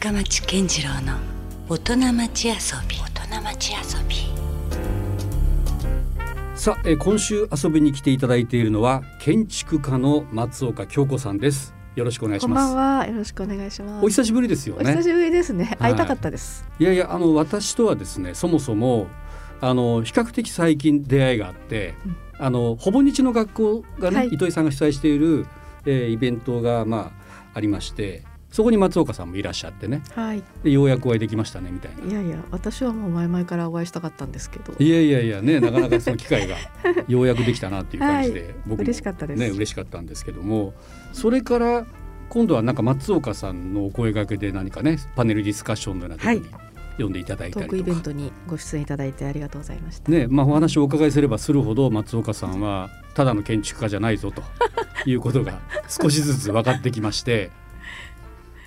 深町健次郎の大人町遊び大人町遊びさあ、えー今週遊びに来ていただいているのは建築家の松岡京子さんですよろしくお願いしこんばますんは。よろしくお願いします。お久しぶりですよねお久しぶりですね。はい会いたかったです。いやいやあの私とはですねそもそもあの比較的最近出会いがあって、うんあのほぼ日の学校がね、はい糸井さんが主催している、えーイベントがまあありましてそこに松岡さんもいらっしゃってね。はい。でようやくお会いできましたねみたいな。いやいや、私はもう前々からお会いしたかったんですけど。いやいやいやねなかなかその機会が ようやくできたなっていう感じで、はい。僕も嬉しかったです。ね嬉しかったんですけども。それから今度はなんか松岡さんのお声掛けで何かねパネルディスカッションのような時に呼んでいただいたりとか、クイベントにご出演いただいてありがとうございました。ねまあ、お話をお伺いすればするほど松岡さんはただの建築家じゃないぞということが少しずつ分かってきまして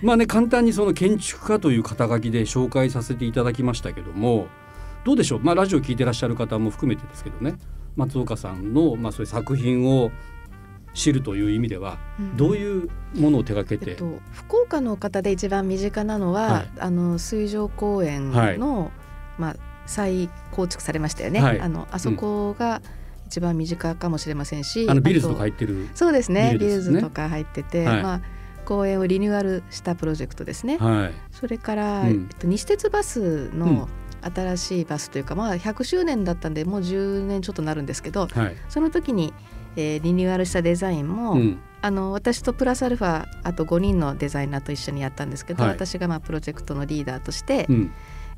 まあね簡単にその建築家という肩書きで紹介させていただきましたけどもどうでしょう、まあ、ラジオ聞いてらっしゃる方も含めてですけどね。松岡さんの、まあ、そういう作品を知るという意味ではうん。どういうものを手掛けて、えっと、福岡の方で一番身近なのは、はい。あの水上公園の、まあ再構築されましたよね。はい。あのあそこが一番身近かもしれませんし、あのビルズととか入ってるそうですね。ビルズとか入ってて、はい。まあ公園をリニューアルしたプロジェクトですね。はい。それから、うん。えっと、西鉄バスの新しいバスというか、まあ100周年だったんでもう10年ちょっとなるんですけどはい。その時に、えーリニューアルしたデザインも、うん。あの私とプラスアルファあと5人のデザイナーと一緒にやったんですけど、はい。私がまあプロジェクトのリーダーとして、うん、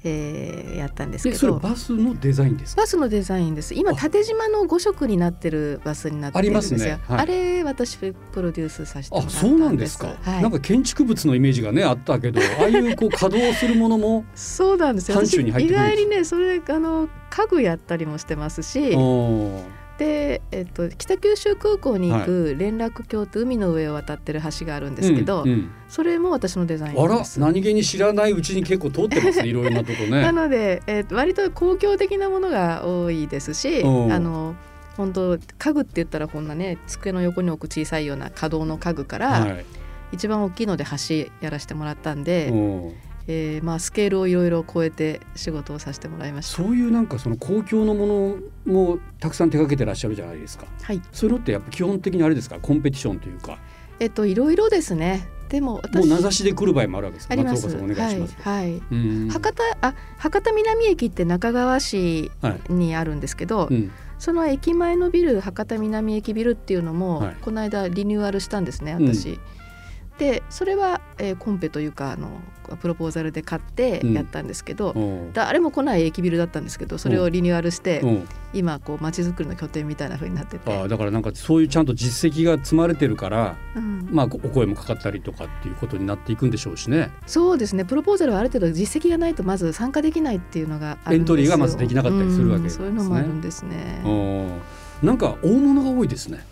えーやったんですけど。バスのデザインですか？バスのデザインです。今あ。縦縞の5色になってるバスになってるんですよ。ありますね。はい。あれ私プロデュースさせてあそうなんですか、はい、なんか建築物のイメージがねあったけど ああいうこう稼働するものもそうなんですよ。意疇に入ってくるんです外にねそれあの家具やったりもしてますしで、えっと、北九州空港に行く連絡橋って海の上を渡ってる橋があるんですけど、うんうん。それも私のデザインあら。何気に知らないうちに結構通ってますね いろいろなとこね。なので、えー割と公共的なものが多いですしうん。あの本当家具って言ったらこんなね机の横に置く小さいような可動の家具から、はい。一番大きいので橋やらせてもらったんで、えーまあ、スケールをいろいろ超えて仕事をさせてもらいました。そういうなんかその公共のものもたくさん手掛けてらっしゃるじゃないですか。はい。そういうのってやっぱ基本的にあれですか？コンペティションというか。えっといろいろですね。でもも私う名指しで来る場合もあるわけですか？あります。ます。はい、はい。うん。博多あ博多南駅って中川市はい。にあるんですけど、うん。その駅前のビル博多南駅ビルっていうのも、はい。この間リニューアルしたんですねうん。私。でそれは、えーコンペというかあのプロポーザルで買ってうん。やったんですけど、おー誰も来ない駅ビルだったんですけどそれをリニューアルして、うん。今こう街づくりの拠点みたいな風になってて、あーだからなんかそういうちゃんと実績が積まれてるから、うん。まあ、お声もかかったりとかっていうことになっていくんでしょうしね。そうですね。プロポーザルはある程度実績がないとまず参加できないっていうのがあるんですよ。エントリーがまずできなかったりするわけですね。うんそういうのもあるんですね。なんか大物が多いですね。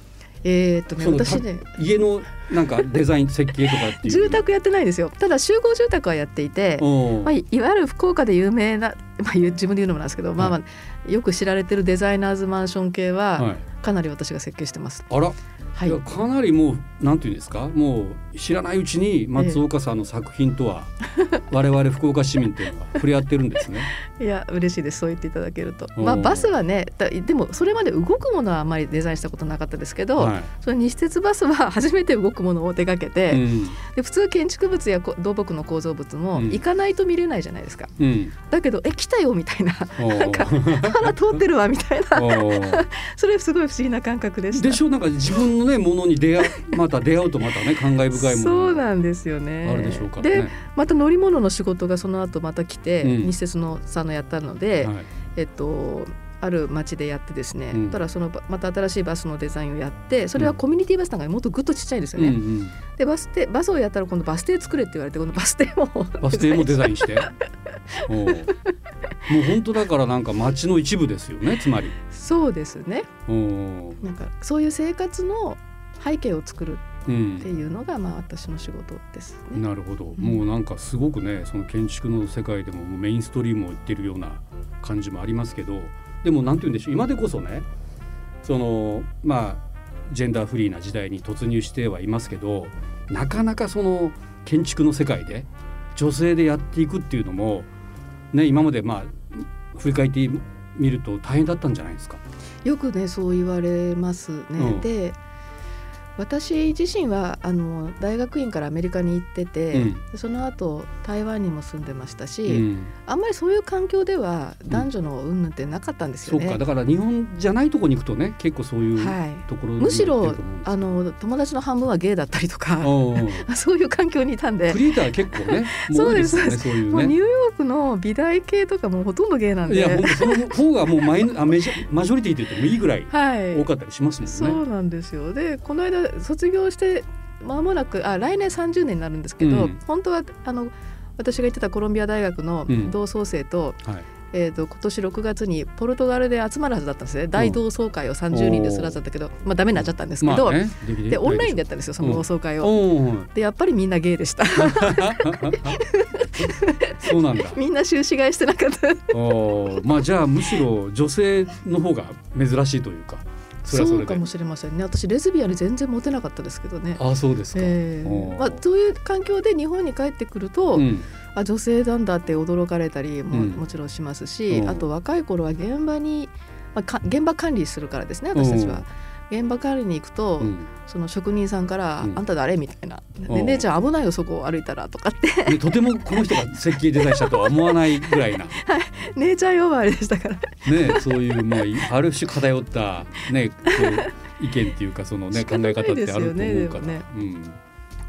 えーっとね私ね家のなんかデザイン設計とかっていう。住宅やってないんですよただ集合住宅はやっていて、まあ、いいわゆる福岡で有名な、まあ、自分で言うのもなんですけど、まあまあよく知られてるデザイナーズマンション系は、はい。かなり私が設計してます。あら、はいかなりもうなんていうんですか？もう知らないうちに松岡さんの作品とは 我々福岡市民っていうのが触れ合ってるんですね。いや嬉しいです。そう言っていただけると。まあバスはねだでもそれまで動くものはあまりデザインしたことなかったですけど、はい。その西鉄バスは 初めて動くものを手掛けて、うん。で普通建築物やこ土木の構造物もうん。行かないと見れないじゃないですか、うん、だけどえ来たよみたいな。なんか腹通ってるわみたいな。それすごい不思議な感覚でした。でしょ？なんか自分のねものに出会うまた出会うとまたね感慨深いものそうがなんですよね。あるでしょうからでね。また乗り物の仕事がその後また来て、うん。日鉄のさんのやったので、はい。えっとある町でやってですね、うん。たらそのまた新しいバスのデザインをやってそれはコミュニティバスなんかもっとぐっとちっちゃいんですよね。うんうん、でバス停バスをやったら今度バス停作れって言われてこのバス停もバス停も デザインして？もう本当だからなんか街の一部ですよねつまり。そうですね。なんかそういう生活の背景を作るうんっていうのがまあ私の仕事ですね。なるほど、もうなんかすごくねその建築の世界でもメインストリームを言ってるような感じもありますけどでもなんて言うんでしょう今でこそねそのまあジェンダーフリーな時代に突入してはいますけどなかなかその建築の世界で女性でやっていくっていうのもね今までまあ振り返ってみると大変だったんじゃないですか？よくねそう言われますね。うんで私自身はあの大学院からアメリカに行ってて、うん。その後台湾にも住んでましたし、うん。あんまりそういう環境では男女の云々ってなかったんですよね。そうか。だから日本じゃないとこに行くとね結構そういうはい。ところにむしろあの友達の半分はゲイだったりとか そういう環境にいたんで。クリエイター結構ね もそうです。そういうね。もうニューヨークの美大系とかもうほとんどゲイなんで。いや本当その方がもうマイあメジャマジョリティって言ってもいいぐらいはい。多かったりしますもんね。そうなんですよ。でこの間卒業して間もなくあ来年30年になるんですけど、うん。本当はあの私が行ってたコロンビア大学のうん。同窓生と,、はい。えー、と今年6月にポルトガルで集まるはずだったんですね。大同窓会を30人でするはずだったけど、まあ、ダメになっちゃったんですけど、まあねでオンラインでやでったんですよその同窓会を。でやっぱりみんなゲイでした。そうなんだ。みんな終始買いしてなかった。まあじゃあむしろ女性の方が珍しいというかそれはそそうかもしれませんね。私レズビアンに全然モテなかったですけどね。ああそうですか、えおー。ーまあ、そういう環境で日本に帰ってくると、うん。あ女性なんだって驚かれたりも,、うん。もちろんしますし、うん。あと若い頃は現場に、まあ、か現場管理するからですね私たちは。現場管理に行くと、うん。その職人さんから「うんあんた誰?」みたいな「おうで姉ちゃん危ないよそこを歩いたら」とかって。でとてもこの人が設計デザインしたとは思わないぐらいな「姉ちゃん呼ばわりでしたから。ねそういうまあいある種偏ったねこう意見っていうかそのね 考え方ってあると思うから。よね。うん。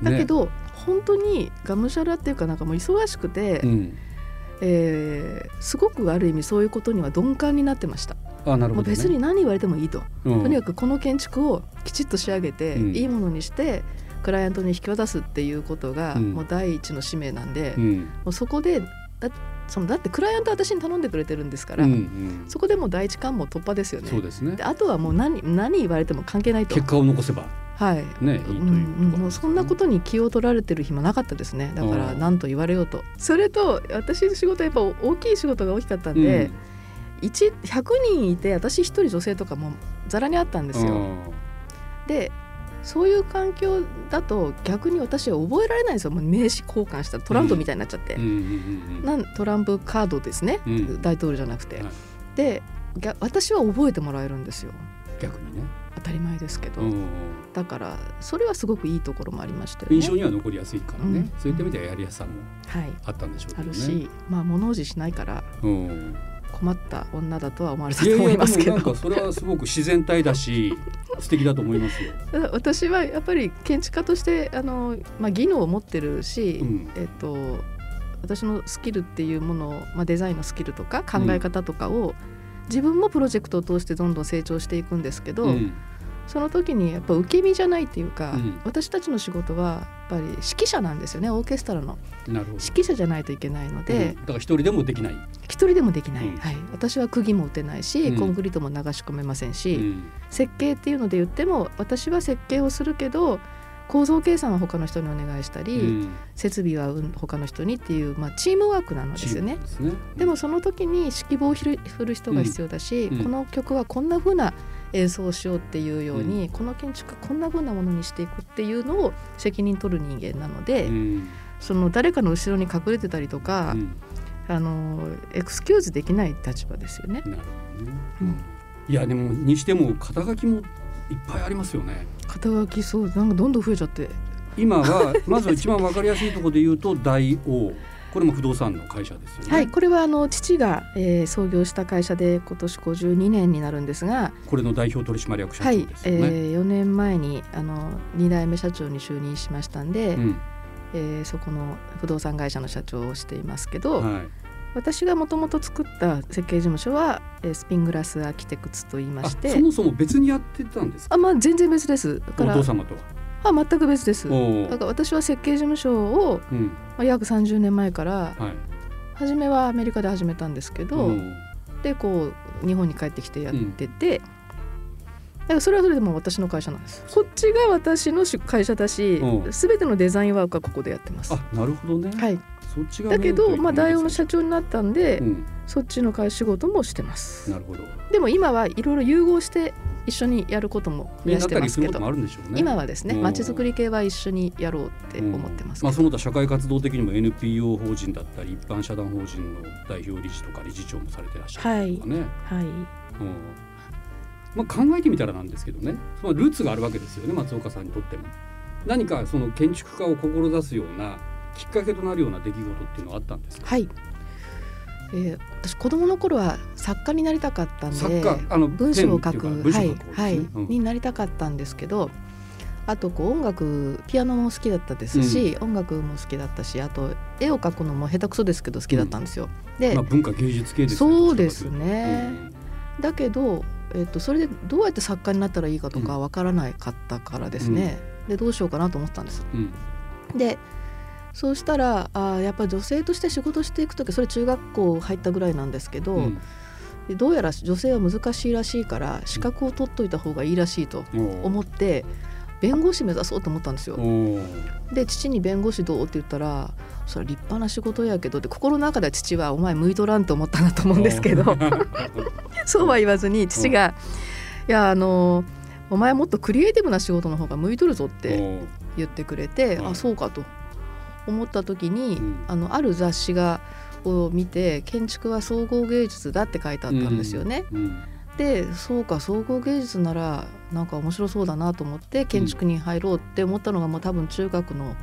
だけ、ど、本当にがむしゃらっていうかなんかもう忙しくて、ねうん、えーすごくある意味そういうことには鈍感になってました。あなるほど、ね、別に何言われてもいいと。うん、とにかくこの建築をきちっと仕上げて、うん。いいものにしてクライアントに引き渡すっていうことが、うん。もう第一の使命なんで、もうん。うそこでだそのだってクライアントは私に頼んでくれてるんですから、うんうん、そこでもう第一関門突破ですよね。そうですね。であとはもう何何言われても関係ないと。結果を残せば。はい。ねいいといううんうん。もうそんなことに気を取られてる暇なかったですね。だからうん。何と言われようと。それと私の仕事はやっぱ大きい仕事が大きかったんで、一100人いて私一人女性とかもざらにあったんですよ。でそういう環境だと逆に私は覚えられないんですよ。名刺交換したらトランプみたいになっちゃって、うん。うんうんうんなんトランプカードですね、うん。大統領じゃなくて、はい。で私は覚えてもらえるんですよ。逆にね、当たり前ですけど、うんだからそれはすごくいいところもありましたよね。印象には残りやすいからね、うん。そういった意味ではやりやすさもはい。あったんでしょうけどね。あるし、まあ物おじしないから。うん、困った女だとは思われたといやいや思いますけど。でもなんかそれはすごく自然体だし 素敵だと思いますよ。私はやっぱり建築家としてあの、まあ、技能を持ってるし、うん。えっと、私のスキルっていうものを、まあ、デザインのスキルとか考え方とかを、自分もプロジェクトを通してどんどん成長していくんですけど、うんその時にやっぱ受け身じゃないっていうか、うん。私たちの仕事はやっぱり指揮者なんですよねオーケストラの。指揮者じゃないといけないのうん。でだ、から一人でもできない。一人でもできない、うんはい、私は釘も打てないし、うん。コンクリートも流し込めませんし、うん。設計っていうので言っても私は設計をするけど構造計算は他の人にお願いしたり、うん。設備はうん他の人にっていう、まあ、チームワークなのですよね。でもその時に指揮棒を振る人が必要だし、この曲はこんな風な演奏をしようっていうように、この建築はこんな風なものにしていくっていうのを責任取る人間なので、うんその誰かの後ろに隠れてたりとか、うんあのエクスキューズできない立場ですよね。なるほどね。うんいやでもにしても肩書きもいっぱいありますよね。肩書きそうなんかどんどん増えちゃって今はまず一番わかりやすいところで言うと大王これも不動産の会社ですよね。はい、これはあの父が、えー創業した会社で今年52年になるんですが、これの代表取締役社長はいで、すよね。えー、4年前にあの2代目社長に就任しましたんで、うんえーそこの不動産会社の社長をしていますけど、はい。私がもともと作った設計事務所は、えースピングラスアーキテクツと言いまあしてそもそも別にやってたんですか？あまあ全然別ですだかおら父様とは？あ全く別です。だから私は設計事務所を、うん。まあ、約30年前からはい。初めはアメリカで始めたんですけど、おでこう日本に帰ってきてやってて、だからそれはそれでもう私の会社なんです。こっちが私のし会社だしう。ん全てのデザインワークはここでやってます。あなるほどね。はい。そっちがだけど、まあ、大王の社社長になったんで、うん。そっちの会仕事もしてます。なるほど。でも今はいろいろ融合して一緒にやることも増にやしてますけど。こともあるんでしょうね。今はですねうん。まちづくり系は一緒にやろうって思ってます。けまあ、ど、その他社会活動的にも NPO 法人だったり一般社団法人の代表理事とか理事長もされてらっしゃるとかね、はい。うん。まあ、考えてみたらなんですけどね。そのルーツがあるわけですよね松岡さんにとっても。何かその建築家を志すようなきっかけとなるような出来事っていうのはあったんですか？はい、えー私子供の頃は作家になりたかったんで文章を書くいうか文章はいはい、うん。になりたかったんですけどあとこう音楽ピアノも好きだったですし、音楽も好きだったしあと絵を描くのも下手くそですけど好きだったんですよ。で、まあ、文化芸術系ですね。そうですね。うとだけど、えっとそれでどうやって作家になったらいいかとかわからないかったからですね、でどうしようかなと思ったんです。うん。でそうしたらあーやっぱり女性として仕事していく時それ中学校入ったぐらいなんですけど、うん。でどうやら女性は難しいらしいから資格を取っといた方がいいらしいと思って弁護士目指そうと思ったんですよ。で父に弁護士どうって言ったらそれ立派な仕事やけどって心の中では父はお前向いとらんと思ったなと思うんですけど そうは言わずに父が「いやあのお前もっとクリエイティブな仕事の方が向いとるぞ」って言ってくれて、うん。あそうかと思った時に、うんあのある雑誌がを見て「建築は総合芸術だ」って書いてあったんですよね。うんでそうか総合芸術ならなんか面白そうだなと思って建築に入ろうって思ったのがもう多分中学の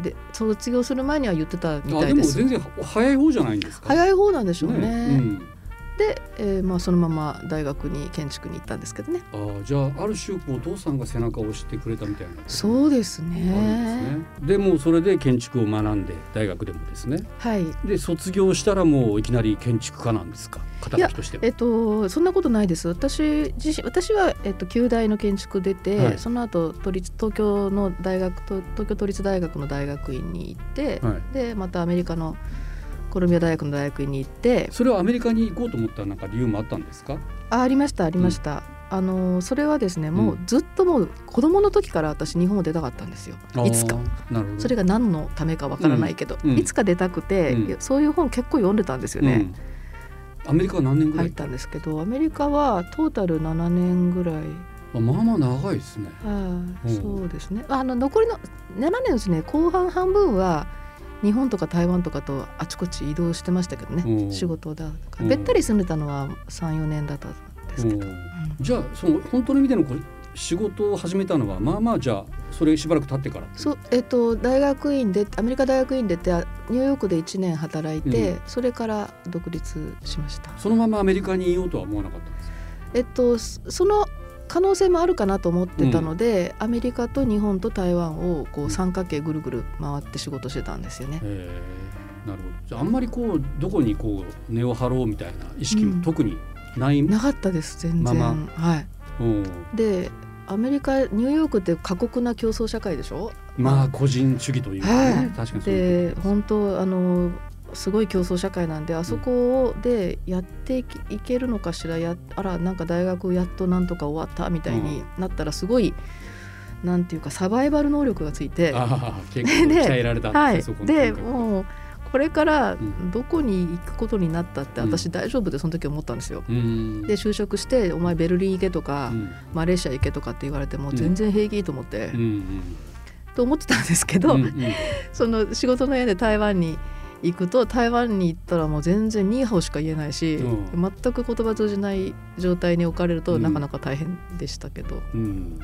で卒業する前には言ってたみたいです。全然早い方じゃないんですか。早い方なんでしょうね。うんで、えーまあ、そのまま大学に建築に行ったんですけどね。あーじゃあある種お父さんが背中を押してくれたみたいなそうですね。ですね。でもうそれで建築を学んで大学でもですね。はい。で卒業したらもういきなり建築家なんですか？肩書きとしては。えっと、そんなことないです私自身私は、えっと、旧大の建築出て、はいその後都立東京の大学と東京都立大学の大学院に行って、はい。でまたアメリカのコロンビア大学の大学院に行ってそれはアメリカに行こうと思ったなんか理由もあったんですか？あありましたありました、あのそれはですねもうずっともう子供の時から私日本を出たかったんですよいつか。それが何のためかわからないけど、うんうんいつか出たくて、そういう本結構読んでたんですよね、うん。アメリカは何年ぐらい？入っ？たんですけどアメリカはトータル7年ぐらいあまあまあ長いですね。はい、うんそうですね。あの残りの7年ですね。後半半分は日本とか台湾とかとあちこち移動してましたけどね。うん仕事だとか、うんべったり住んでたのは3、4年だったんですけど。じゃあその本当の意味での仕事を始めたのはまあまあじゃあそれしばらく経ってから。そうえっと大学院でアメリカ大学院出てあニューヨークで1年働いて、うんそれから独立しました。そのままアメリカにいようとは思わなかったんですか？えっとそその可能性もあるかなと思ってたので、アメリカと日本と台湾をこう三角形ぐるぐる回って仕事してたんですよね。なるほど。じゃああんまりこうどこにこう根を張ろうみたいな意識も特にない？なかったです全然、まま。はい。う。んでアメリカニューヨークって過酷な競争社会でしょ？まあ個人主義というかね、はい。確かにで本当あのすごい競争社会なんであそこでやっていけるのかしらやあらなんか大学やっとなんとか終わったみたいになったらすごい、なんていうかサバイバル能力がついて、結構で鍛えられたんですね、はい。そこ、のでもうこれからん。どこに行くことになったってうん。私大丈夫でその時思ったんですよ。うん。で就職して「お前ベルリン行け」とか、うん。マレーシア行けとかって言われても全然平気と思って、うんうん。と思ってたんですけど、うんうん。その仕事の縁で台湾に行くと台湾に行ったらもう全然ニーハオしか言えないし、うん全く言葉通じない状態に置かれるとうんなかなか大変でしたけど、うん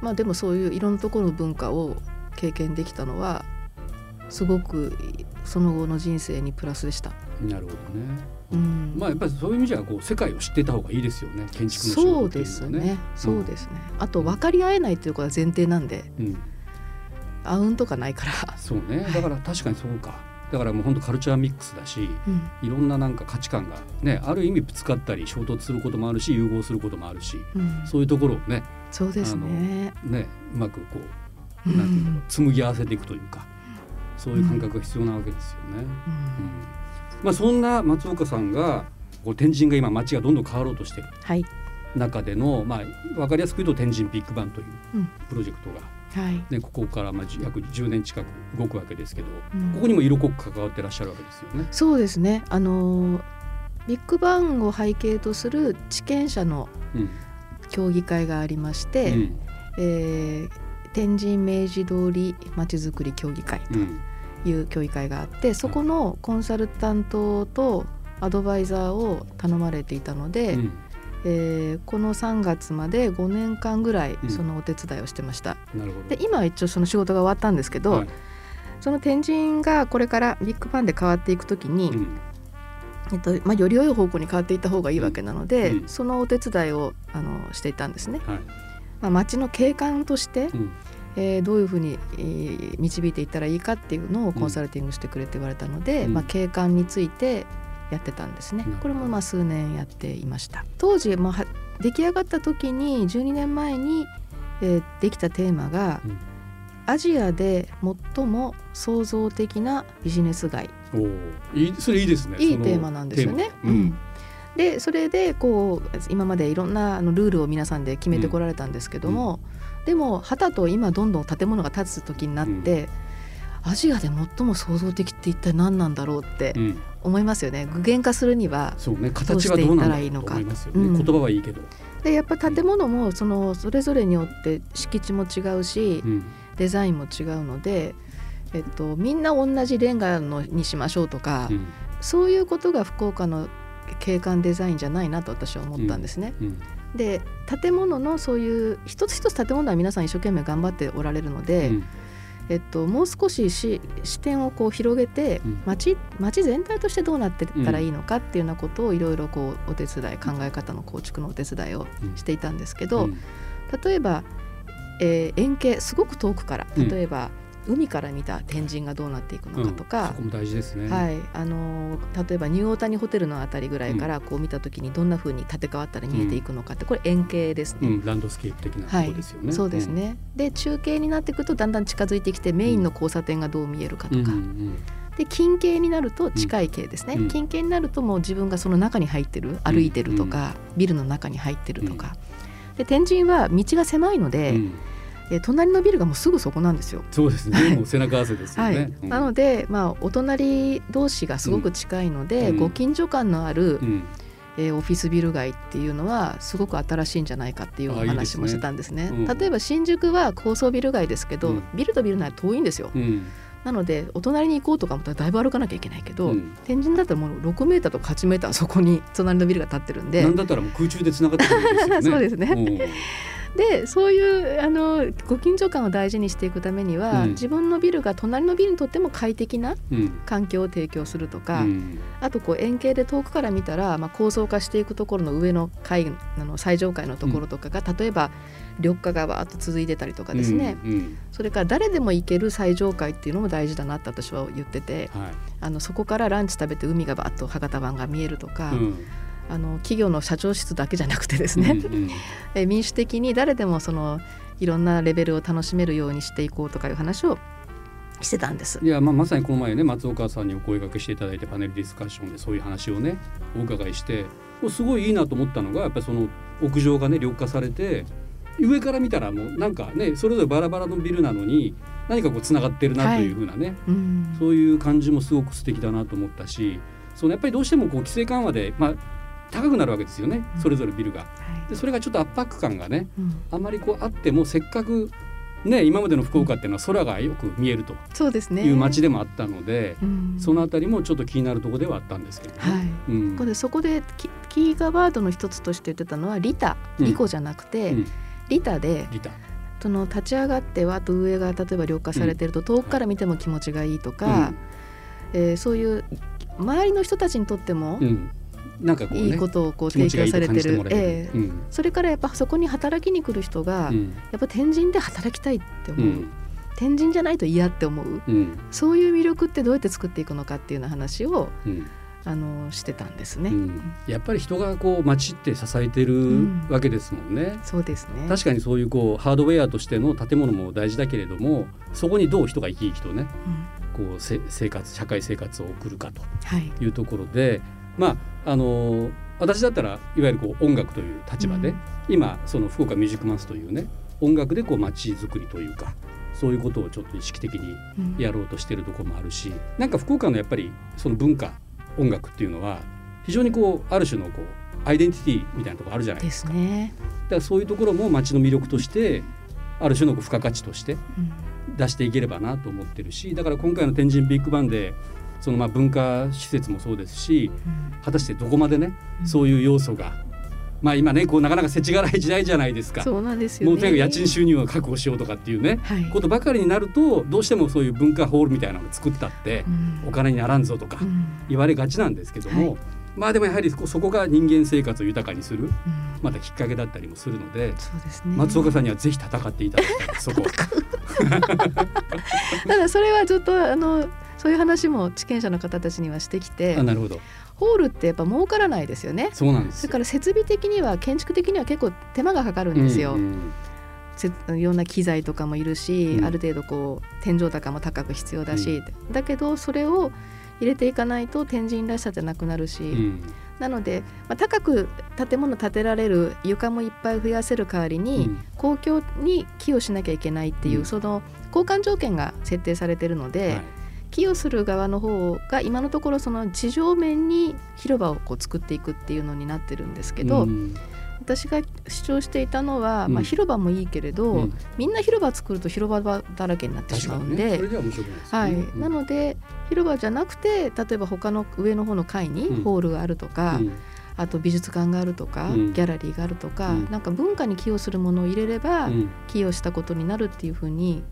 まあでもそういういろんなところの文化を経験できたのはすごくその後の人生にプラスでした。なるほどね。うんまあやっぱりそういう意味じゃこう世界を知ってた方がいいですよね建築の仕そ事うでっていうのはね。すね。そうですね。あと分かり合えないということは前提なんで、うん、あうんとかないから。そうね。だから確かにそうか。だからもう本当カルチャーミックスだしうん。いろんななんか価値観がねある意味ぶつかったり衝突することもあるし融合することもあるしうん。そういうところをねそうですね。ねうまくこううなんていうのん紡ぎ合わせていくというかそういう感覚が必要なわけですよね。うん。まあ、そんな松岡さんがこう天神が今街がどんどん変わろうとしているはい。中での、まあ、分かりやすく言うと天神ビッグバンといううん。プロジェクトが、はい。ね、ここからまあじ約10年近く動くわけですけど、うんここにも色濃く関わってらっしゃるわけですよね。そうですね。あのービッグバンを背景とする地権者のうん協議会がありまして、うんえー天神明治通りまちづくり協議会うんという協議会があってそこのコンサルタントとアドバイザーを頼まれていたので、うんえーこの3月まで5年間ぐらいうん。そのお手伝いをしてました。なるほど。で今は一応その仕事が終わったんですけど、はい。その天神がこれからビッグバンで変わっていくときに、うん。えっとまあ、より良い方向に変わっていった方がいいわけなので、うん。そのお手伝いをあのしていたんですね。はい。まあ、町の景観として、うん。えーどういうふうに、えー導いていったらいいかっていうのをコンサルティングしてくれって言われたので、うん。まあ、景観についてやってたんですね。これもまあ数年やっていました。当時、まあ、は出来上がった時に12年前に、えーできたテーマが、うん。アジアで最も創造的なビジネス街。おー。いいそれいいですね。いいテーマなんですよね。うん。でそれでこう今までいろんなあのルールを皆さんで決めてこられたんですけども、でもはたと今どんどん建物が建つ時になって、アジアで最も創造的って一体何なんだろうってうん思いますよね。具現化するには。そうね。形はどうしていったらいいのか。言葉はいいけど。でやっぱ建物もそのそれぞれによって敷地も違うしうん。デザインも違うので、えっと、みんな同じレンガのにしましょうとか、うん。そういうことが福岡の景観デザインじゃないなと私は思ったんですね。うん。で建物のそういう一つ一つ建物は皆さん一生懸命頑張っておられるので、うんえっと、もう少しし視点をこう広げて、うん。町町全体としてどうなってったらいいのかっていうようなことをいろいろこうお手伝い考え方の構築のお手伝いをうん。していたんですけど、うん。例えば、えー円形すごく遠くからうん。例えば、海から見た天神がどうなっていくのかとかそ、こも大事ですね。はいあのー例えばニューオータニホテルのあたりぐらいからこう見た時にどんな風に建て替わったら見えていくのかってこれ円形ですね。うんランドスケープ的なとこですよね。そうですね、で中継になっていくとだんだん近づいてきてメインの交差点がどう見えるかとか、うんうんで近景になると近い景ですね、うん。近景になるともう自分がその中に入ってる歩いてるとか、ビルの中に入ってるとか、で天神は道が狭いのうで、んえ隣のビルがもうすぐそこなんですよ。そうですね。もう背中合わせですよはい。なので、まあ、お隣同士がすごく近いので、うん。ご近所感のある、うん。えーオフィスビル街っていうのはすごく新しいんじゃないかっていう話もしてたんですね。うん。例えば新宿は高層ビル街ですけど、うん。ビルとビルの間遠いんですよ。うんなのでお隣に行こうとか思ったらだいぶ歩かなきゃいけないけど、うん。天神だったらもう6メーターとか8メーターそこに隣のビルが建ってるんで。なんだったらもう空中で繋がってるんですよね。そうですね。でそういうあのご近所感を大事にしていくためには、うん。自分のビルが隣のビルにとっても快適な環境を提供するとか、うん。あとこう円形で遠くから見たら、まあ、高層化していくところの上の階あの最上階のところとかが、例えば緑化がわーっと続いてたりとかですね、うんうんそれから誰でも行ける最上階っていうのも大事だなって私は言っててはい。あのそこからランチ食べて海がバーッと博多湾が見えるとか、うん。あの企業の社長室だけじゃなくてですね、うんうん え民主的に誰でもそのいろんなレベルを楽しめるようにしていこうとかいう話をしてたんです。い。やまあまさにこの前ね松岡さんにお声掛けしていただいてパネルディスカッションでそういう話をねお伺いしてすごいいいなと思ったのがやっぱりその屋上がね緑化されて上から見たらもうなんかねそれぞれバラバラのビルなのに何かこうつながってるなとい。うふうなね、うん。そういう感じもすごく素敵だなと思ったしそのやっぱりどうしてもこう規制緩和で、まあ、高くなるわけですよねそれぞれビルが。はい。でそれがちょっと圧迫感がねうん。あまりこうあってもせっかくね今までの福岡っていうのは空がよく見えるとそうですね。いう街でもあったので、うん。そのあたりもちょっと気になるところではあったんですけどね。はい。うん。ここでそこでキキーガワードの一つとして言ってたのはリタうん。リコじゃなくて、うんリタでその立ち上がってわと上が例えば緑化されてると遠くから見ても気持ちがいいとか、えーそういう周りの人たちにとってもうん。うんなんかこうねいいことをこう提供されてる。える。ええ。うん。それからやっぱそこに働きに来る人が、うん。やっぱ天神で働きたいって思う、うん。天神じゃないと嫌って思う。うん。そういう魅力ってどうやって作っていくのかっていうような話をうんあのしてたんですね。うんやっぱり人がこう街って支えてるんわけですもんね。そうですね。確かにそういうこうハードウェアとしての建物も大事だけれどもそこにどう人が生き生きとねうんこうせ生活社会生活を送るかとはい。いうところでまああの私だったらいわゆるこう音楽という立場で、うん今その福岡ミュージックマンスというね音楽でこう街づくりというかそういうことをちょっと意識的にうんやろうとしてるところもあるしなんか福岡のやっぱりその文化音楽っていうのは非常にこうある種のこうアイデンティティみたいなところあるじゃないでですか。すね。だからそういうところも街の魅力としてある種の付加価値としてうん出していければなと思ってるしだから今回の天神ビッグバンでそのまあ文化施設もそうですしうん果たしてどこまでねうんそういう要素が、まあ今ねこうなかなか世知辛い時代じゃないですか。そうなんですよね。もうとにかく家賃収入を確保しようとかっていうねはい。ことばかりになるとどうしてもそういう文化ホールみたいなのを作ったってうんお金にならんぞとかうん言われがちなんですけども、はいまあでもやはりそこが人間生活を豊かにするうんまたきっかけだったりもするのでね。松岡さんにはぜひ戦っていただきたいそこ ただそれはずっとあのそういう話も地権者の方たちにはしてきてあなるほどホールってやっぱ儲からないですよね。そうなんです。よそれから設備的には建築的には結構手間がかかるんですよ。うんうんせいろんな機材とかもいるし、うん。ある程度こう天井高も高く必要だし、だけどそれを入れていかないと天神らしさじゃなくなるし、うん。なので、まあ、高く建物建てられる床もいっぱい増やせる代わりに、うん。公共に寄与しなきゃいけないっていう、うん。その交換条件が設定されてるので、はい寄与する側の方が今のところその地上面に広場をこう作っていくっていうのになってるんですけど、うん。私が主張していたのは、うん。まあ、広場もいいけれど、うん。みんな広場作ると広場だらけになってしまうんで。はいなので広場じゃなくて例えば他の上の方の階にうん。ホールがあるとか、うん。あと美術館があるとか、うん。ギャラリーがあるとか、うん。なんか文化に寄与するものを入れれば、うん。寄与したことになるっていうふうに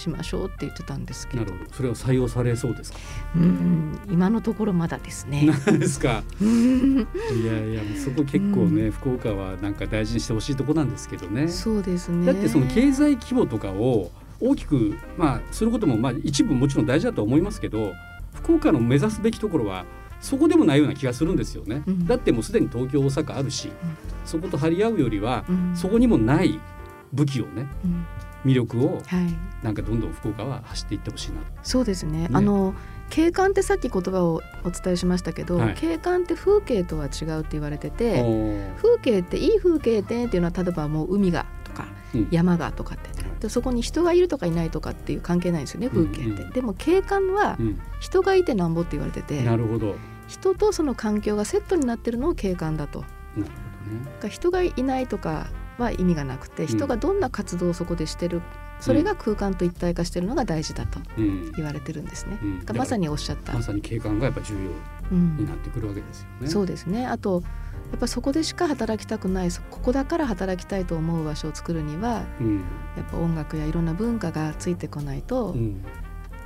しましょうって言ってたんですけど。それは採用されそうですか？うん今のところまだですね。何ですか？うん。いやいやそこ結構ね、福岡はなんか大事にしてほしいとこなんですけどね。そうですね。だってその経済規模とかを大きくまあすることもまあ一部もちろん大事だとは思いますけど福岡の目指すべきところはそこでもないような気がするんですよね、うん。だってもうすでに東京大阪あるし、そこと張り合うよりは、うん。そこにもない武器をねうん魅力をはい。なんかどんどん福岡は走っていってほしいなと。そうですね。ね。あの景観ってさっき言葉をお伝えしましたけど、はい。景観って風景とは違うって言われてて、風景っていい風景ってっていうのは例えばもう海がとかうん。山がとかって。でそこに人がいるとかいないとかっていう関係ないんですよね風景って、うん。うんでも景観はうん。人がいてなんぼって言われててなるほど。なる人とその環境がセットになってるのを景観だと。ほどね。人がいないとかは意味がなくて人がどんな活動をそこでしてる、それが空間と一体化してるのが大事だとうん。言われてるんですね、うん。だからまさにおっしゃった、まさに景観がやっぱ重要うんになってくるわけですよね。そうですね。あとやっぱそこでしか働きたくないそここだから働きたいと思う場所を作るにはうん。やっぱ音楽やいろんな文化がついてこないとうん。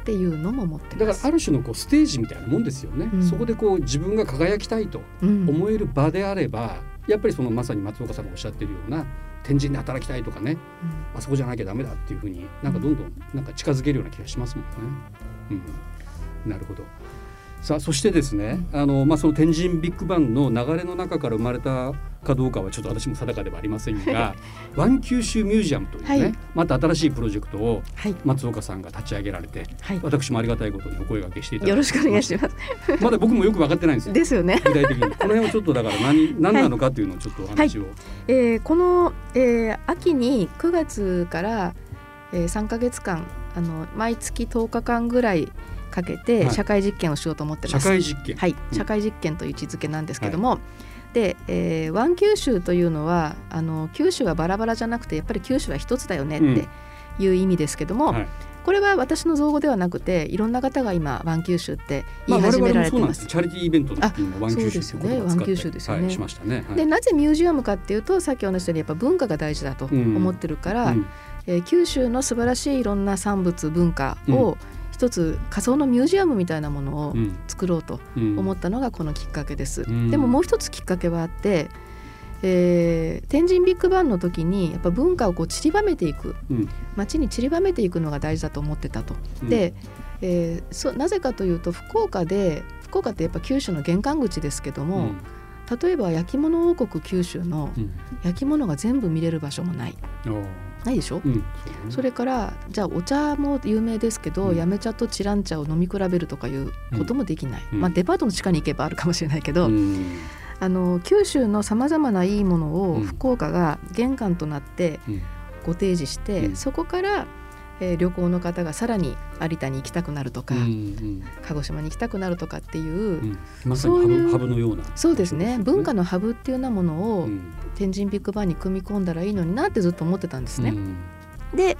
っていうのも持ってだから。ある種のこうステージみたいなもんですよね、うん。そこでこう自分が輝きたいとうん。思える場であれば、やっぱりそのまさに松岡さんがおっしゃってるような天神で働きたいとかねあそこじゃなきゃダメだっていうふうになんかどんどんなんか近づけるような気がしますもんね。うん、なるほど。さあそしてですね、あのまあ、その天神ビッグバンの流れの中から生まれたかどうかはちょっと私も定かではありませんがワン九州ミュージアムというね、はい。また新しいプロジェクトをはい、松岡さんが立ち上げられてはい、私もありがたいことにお声掛けしていただよろしくお願いします。まだ僕もよく分かってないんですよ。ですよね。具体的に。この辺をちょっとだから何 何なのかっていうのをちょっとお話を、えーこの、えー秋に9月から、えー、3か月間あの毎月10日間ぐらいかけてはい。社会実験をしようと思ってま社す。会実験、はい、うん。社会実験という位置づけなんですけども、で、えー、 One 九州というのはあの九州はバラバラじゃなくてやっぱり九州は一つだよねっていう意味ですけども、はい。これは私の造語ではなくていろんな方が今 One 九州って言い始められていま。です。すチャリティーイベントの時にも One 九州っていうですよね。 One 九州ですよね。はい、しましたね。はい。でなぜミュージアムかっていうとさっきお話したようにやっぱ文化が大事だと思ってるから、うん。えー九州の素晴らしいいろんな産物文化を一つ仮想のミュージアムみたいなものをうん。作ろうとうん。思ったのがこのきっかけです。うん。でももう一つきっかけはあって、えー天神ビッグバンの時にやっぱ文化をこう散りばめていく。うん。街に散りばめていくのが大事だと思ってたと。うん。で、えーそなぜかというと福岡で福岡ってやっぱ九州の玄関口ですけども、例えば焼き物王国九州のうん。焼き物が全部見れる場所もない。うんないでしょ、うん。それからじゃあお茶も有名ですけど、うん。やめ茶とチラン茶を飲み比べるとかいうこともできない、うん。まあ、デパートの地下に行けばあるかもしれないけど、うん。あの九州のさまざまないいものをうん。福岡が玄関となってうん。ご提示して、うん。そこから、えー旅行の方がさらに有田に行きたくなるとか、うんうん。鹿児島に行きたくなるとかっていう、うん。まさにハブハブのような。そうですね。文化ののハブっていうようなものを、天神ビッグバンに組み込んだらいいのになってずっと思ってたんですね。で、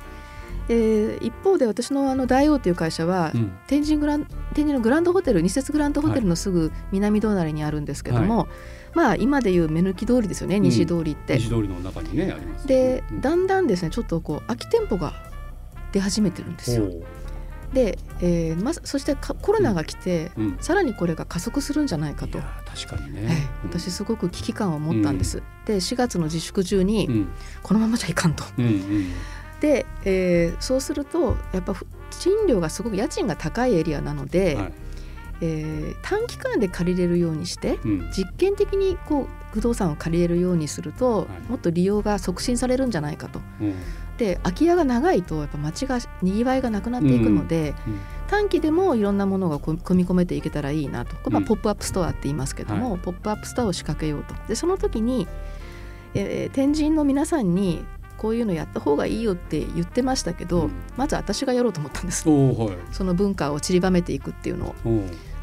えー一方で私のあの大王という会社は、うん。天神グラン天神のグランドホテル二節グランドホテルのすぐ南隣にあるんですけども、まあ今でいう目抜き通りですよね西通りって。西通りの中にねありますでうん。だんだんですねちょっとこう空き店舗が出始めてるんですよ。で、えーまずそしてかコロナが来て、うん。さらにこれが加速するんじゃないかと。確かにね、はいうん。私すごく危機感を持ったんです。で4月の自粛中に、うん。このままじゃいかんと。うんうん。で、えーそうするとやっぱふ賃料がすごく家賃が高いエリアなので、はい。えー短期間で借りれるようにしてうん。実験的にこう不動産を借りれるようにすると、はい。もっと利用が促進されるんじゃないかと。うんで空き家が長いとやっぱ街がにぎわいがなくなっていくので、うん短期でもいろんなものがこ組み込めていけたらいいなと。まあうん。ポップアップストアって言いますけども、はポップアップストアを仕掛けようと。でその時に、えー天神の皆さんにこういうのやった方がいいよって言ってましたけど、うん。まず私がやろうと思ったんです。はい。その文化を散りばめていくっていうのを。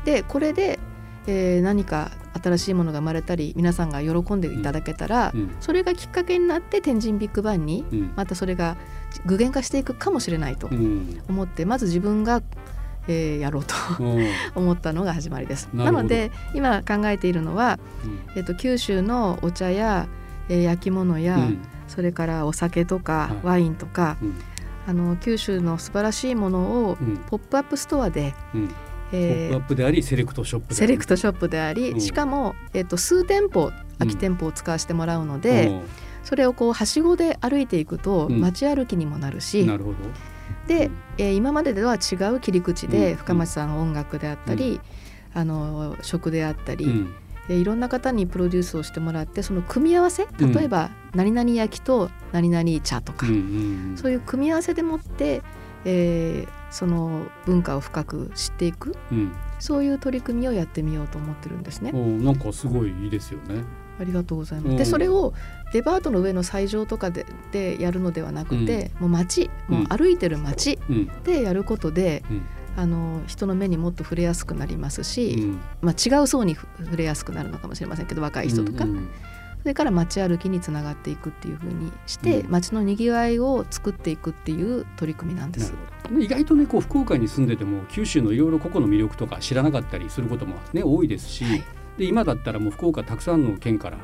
でこれで、えー何か新しいものが生まれたり皆さんが喜んでいただけたら、うん。それがきっかけになって天神ビッグバンにうん。またそれが具現化していくかもしれないとうん。思ってまず自分が、えーやろうと 思ったのが始まりです。なので今考えているのは、うん。えっと九州のお茶や、えー焼き物や、うん。それからお酒とか、はい。ワインとかうん。あの九州の素晴らしいものをうん。ポップアップストアで、うん。ポえーップアップでありセレクトショップであり。セレクトショップであり、うん。しかも、えっと数店舗空き店舗を使わせてもらうので、おーそれをこうはしごで歩いていくとうん。街歩きにもなるし、なるほど。で、うん。えー今まででは違う切り口うん。で深町さんの音楽であったり、あの食であったり、うん。えーいろんな方にプロデュースをしてもらってその組み合わせうん。例えば何々焼きと何々茶とか、うんうん。そういう組み合わせでもって、えーその文化を深く知っていくうん。そういう取り組みをやってみようと思ってるんですね。なんかすごいいいですよね。ありがとうございまうん。す。でそれをデパートの上の斎場とかででやるのではなくて、もう街もう歩いてる街うん。でやることで、うん。あの人の目にもっと触れやすくなりますし、うん。まあ、違う層にふ触れやすくなるのかもしれませんけど若い人とか、うんうんそれから街歩きにつながっていくっていうふうにして、うん。街のにぎわいを作っていくっていう取り組みなんです意外とねこう福岡に住んでても九州のいろいろ個々の魅力とか知らなかったりすることもね多いですし、はい。で今だったらもう福岡たくさんの県から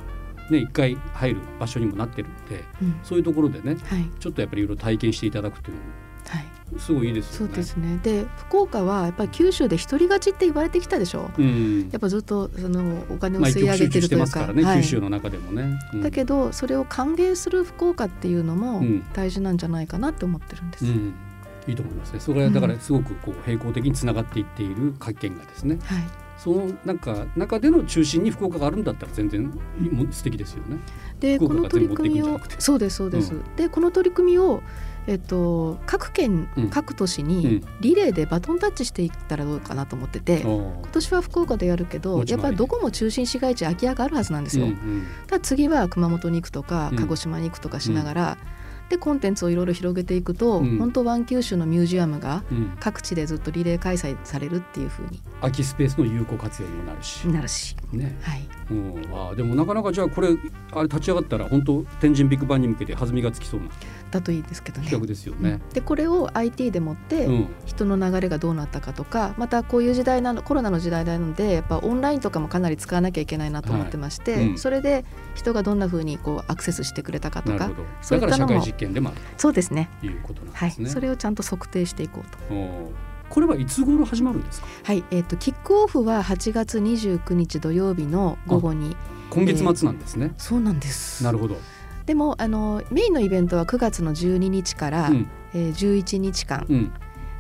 ね一回入る場所にもなってるんでうん。そういうところでねはい。ちょっとやっぱりいろいろ体験していただくっていうのはい、もすごいいいですよね。そうですね。で福岡はやっぱり九州で一人勝ちって言われてきたでしょ？うん。やっぱずっとそのお金を吸い上げててるというか、ね、はい。九州の中でもね。うん。だけどそれを歓迎する福岡っていうのもうん。大事なんじゃないかなって思ってるんです。うん、いいと思いますね。それはだからすごくこう並行的につながっていっている各県がですね。はい。そのなんか中での中心に福岡があるんだったら全然もう素敵ですよね。でこの取り組みをそうですそうです、うでこの取り組みを、えっと、各県、うん。各都市うん。にリレーでバトンタッチしていったらどうかなと思ってて、お今年は福岡でやるけどやっぱりどこも中心市街地空き家があるはずなんですよ。うんうん。ただ次は熊本に行くとかうん。鹿児島に行くとかしながら、でコンテンツをいろいろ広げていくと、うん本当湾九州のミュージアムがうん各地でずっとリレー開催されるっていう風に空きスペースの有効活用にもなるし。なるし、ね。はい、うん、あーでもなかなかじゃあこれあれ立ち上がったら本当天神ビッグバンに向けて弾みがつきそうなだといいですけどね。企画ですよね。でこれを IT でもって、うん人の流れがどうなったかとかまたこういう時代なのコロナの時代なのでやっぱオンラインとかもかなり使わなきゃいけないなと思ってまして、はいうんそれで人がどんな風にこうアクセスしてくれたかとか。そういったのも験でもあるそうですねということなんはいですね。それをちゃんと測定していこうと。これはいつ頃始まるんですか？はい、えっ、とキックオフは8月29日土曜日の午後に今月末なんですね。そうなんですなるほど。でもあのメインのイベントは9月の12日から、うんえー11日間うん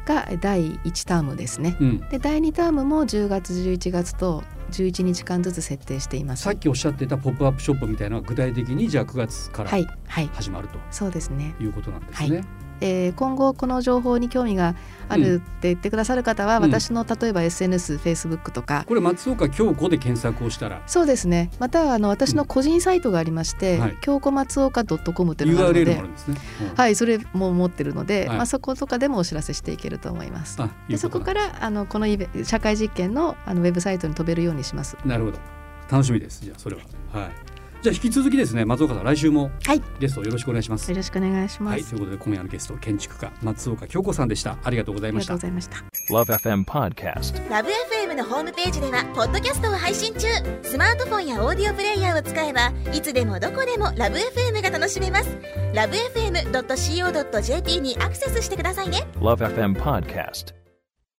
が第1タームですね。うん。で第2タームも10月11月と11日間ずつ設定しています。さっきおっしゃってたポップアップショップみたいなのは具体的にじゃあ9月からはいはい始まるとそうですね。いうことなんですね。えー今後この情報に興味があるって言ってくださる方は、うん。私の例えば SNS、Facebook とか。これ松岡京子で検索をしたら。そうですね。またはあの私の個人サイトがありまして、はい。京子松岡 .com っていうのがあるの URL もであるんですね。うん。はい、それも持ってるので、はい。まあ、そことかでもお知らせしていけると思います。でそことからあのこのイベ社会実験のあのウェブサイトに飛べるようにします。なるほど。楽しみですじゃあそれは。はいじゃあ引き続きですね松岡さん来週もはい、ゲストよろしくお願いしますよろしくお願いします。はいということで今夜のゲスト建築家松岡京子さんでしたありがとうございましたありがとうございました。Love FM Podcast. ラブ f m のホームページではポッドキャストを配信中スマートフォンやオーディオプレイヤーを使えばいつでもどこでもラブ f m が楽しめますラブ FM.co.jp にアクセスしてくださいね Love FM Podcast.